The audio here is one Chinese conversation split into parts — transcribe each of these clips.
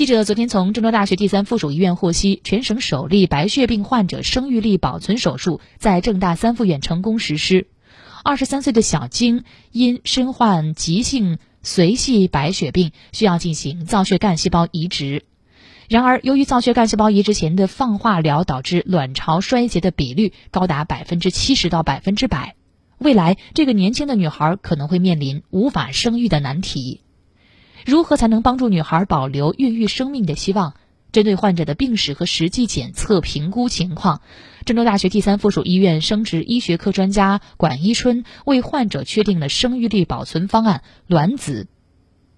记者昨天从郑州大学第三附属医院获悉，全省首例白血病患者生育力保存手术在郑大三附院成功实施。二十三岁的小晶因身患急性髓系白血病，需要进行造血干细胞移植。然而，由于造血干细胞移植前的放化疗导致卵巢衰竭的比率高达百分之七十到百分之百，未来这个年轻的女孩可能会面临无法生育的难题。如何才能帮助女孩保留孕育生命的希望？针对患者的病史和实际检测评估情况，郑州大学第三附属医院生殖医学科专家管一春为患者确定了生育力保存方案：卵子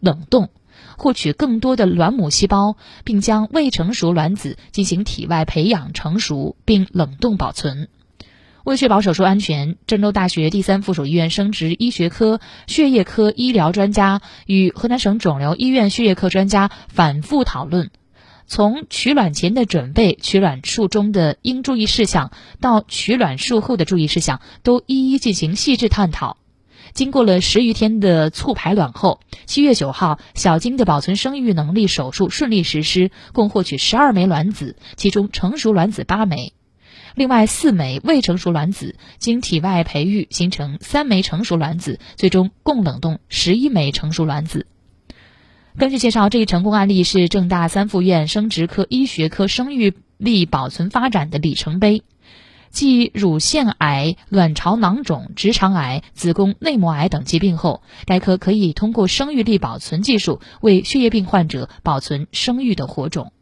冷冻，获取更多的卵母细胞，并将未成熟卵子进行体外培养成熟，并冷冻保存。为确保手术安全，郑州大学第三附属医院生殖医学科血液科医疗专家与河南省肿瘤医院血液科专家反复讨论，从取卵前的准备、取卵术中的应注意事项到取卵术后的注意事项，都一一进行细致探讨。经过了十余天的促排卵后，七月九号，小金的保存生育能力手术顺利实施，共获取十二枚卵子，其中成熟卵子八枚。另外四枚未成熟卵子经体外培育形成三枚成熟卵子，最终共冷冻十一枚成熟卵子。根据介绍，这一成功案例是郑大三附院生殖科医学科生育力保存发展的里程碑。继乳腺癌、卵巢囊肿、直肠癌、子宫内膜癌等疾病后，该科可以通过生育力保存技术为血液病患者保存生育的火种。